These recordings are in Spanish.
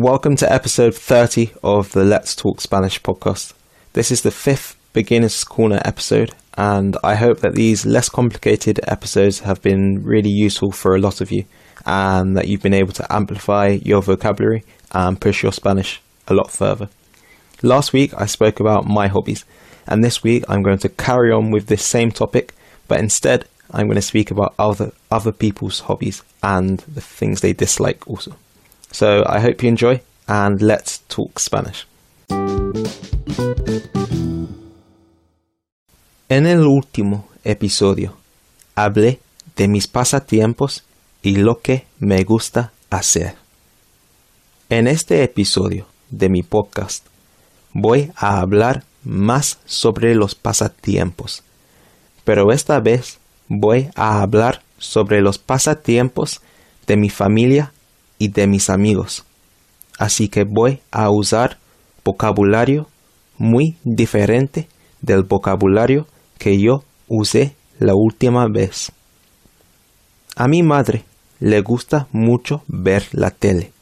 Welcome to episode 30 of the Let's Talk Spanish podcast. This is the fifth Beginner's Corner episode, and I hope that these less complicated episodes have been really useful for a lot of you, and that you've been able to amplify your vocabulary and push your Spanish a lot further. Last week I spoke about my hobbies, and this week I'm going to carry on with this same topic, but instead I'm going to speak about other other people's hobbies and the things they dislike also. So I hope you enjoy and let's talk Spanish. En el último episodio hablé de mis pasatiempos y lo que me gusta hacer. En este episodio de mi podcast voy a hablar más sobre los pasatiempos, pero esta vez voy a hablar sobre los pasatiempos de mi familia y de mis amigos. Así que voy a usar vocabulario muy diferente del vocabulario que yo usé la última vez. A mi madre le gusta mucho ver la tele.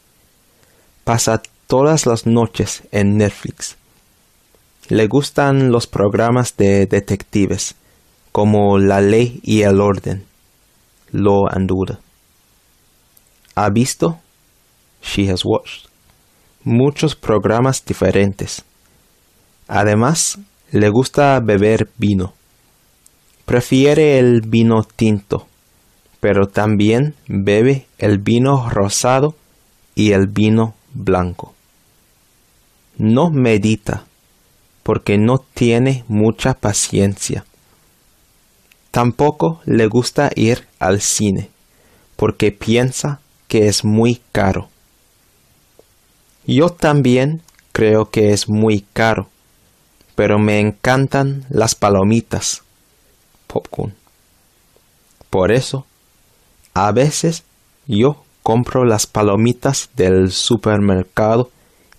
Pasa todas las noches en Netflix. Le gustan los programas de detectives como La Ley y el Orden, Law and Order. Ha visto, she has watched, muchos programas diferentes. Además, le gusta beber vino. Prefiere el vino tinto, pero también bebe el vino rosado y el vino blanco. No medita porque no tiene mucha paciencia. Tampoco le gusta ir al cine porque piensa que es muy caro. Yo también creo que es muy caro, pero me encantan las palomitas, popcorn. Por eso, a veces yo compro las palomitas del supermercado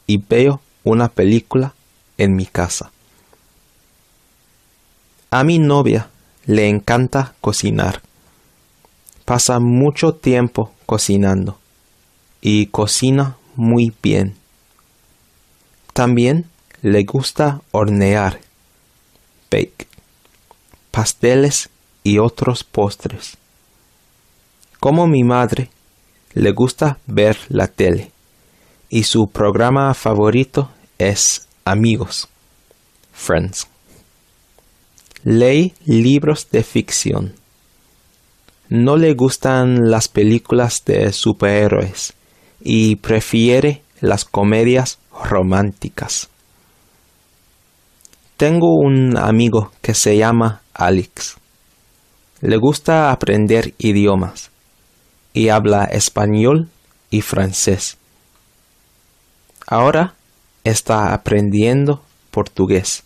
y veo una película en mi casa. A mi novia le encanta cocinar. Pasa mucho tiempo cocinando y cocina muy bien. También le gusta hornear, bake, pasteles y otros postres. Como mi madre, le gusta ver la tele y su programa favorito es Amigos, Friends. Lee libros de ficción. No le gustan las películas de superhéroes y prefiere las comedias románticas. Tengo un amigo que se llama Alex. Le gusta aprender idiomas y habla español y francés. Ahora está aprendiendo portugués.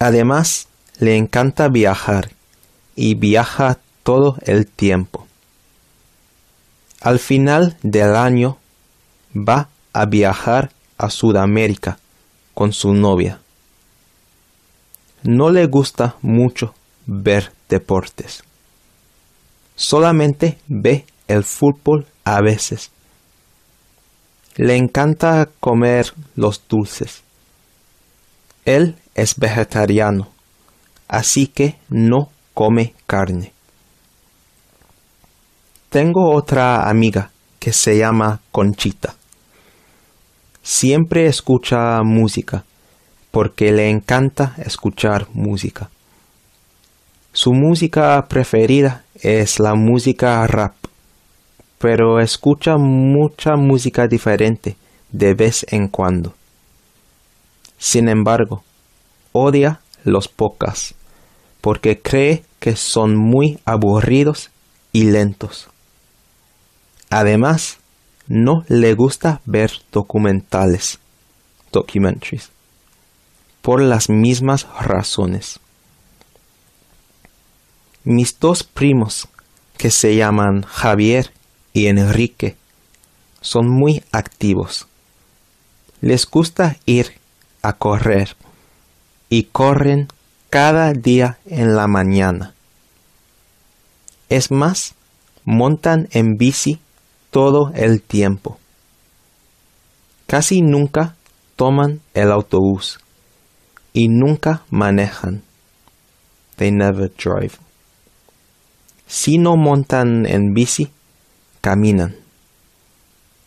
Además, le encanta viajar y viaja todo el tiempo. Al final del año va a viajar a Sudamérica con su novia. No le gusta mucho ver deportes. Solamente ve el fútbol a veces. Le encanta comer los dulces. Él es vegetariano, así que no come carne. Tengo otra amiga que se llama Conchita. Siempre escucha música porque le encanta escuchar música. Su música preferida es la música rap pero escucha mucha música diferente de vez en cuando. Sin embargo, odia los podcasts porque cree que son muy aburridos y lentos. Además, no le gusta ver documentales, documentaries, por las mismas razones. Mis dos primos, que se llaman Javier y Enrique son muy activos. Les gusta ir a correr y corren cada día en la mañana. Es más, montan en bici todo el tiempo. casi nunca toman el autobús y nunca manejan. They never drive. Si no montan en bici, caminan.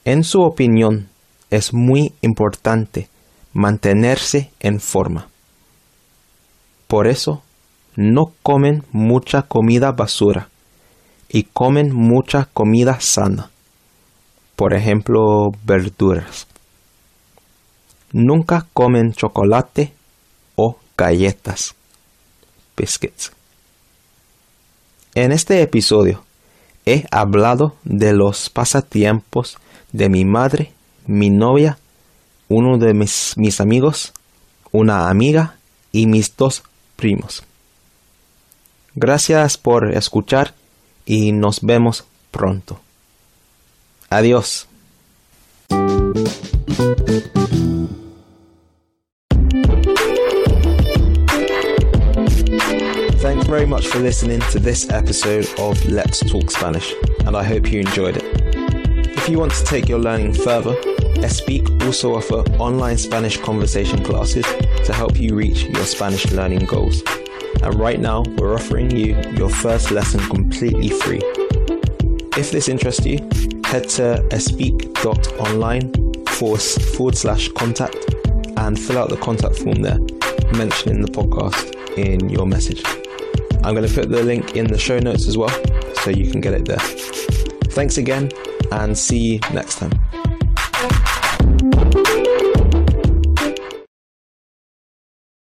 En su opinión, es muy importante mantenerse en forma. Por eso, no comen mucha comida basura y comen mucha comida sana. Por ejemplo, verduras. Nunca comen chocolate o galletas. Biscuits. En este episodio he hablado de los pasatiempos de mi madre, mi novia, uno de mis, mis amigos, una amiga y mis dos primos. Gracias por escuchar y nos vemos pronto. Adiós. Thanks very much for listening to this episode of Let's Talk Spanish, and I hope you enjoyed it. If you want to take your learning further, Espeak also offer online Spanish conversation classes to help you reach your Spanish learning goals. And right now, we're offering you your first lesson completely free. If this interests you, head to espeak.online forward, forward slash contact and fill out the contact form there, mentioning the podcast in your message. I'm going to put the link in the show notes as well, so you can get it there. Thanks again, and see you next time.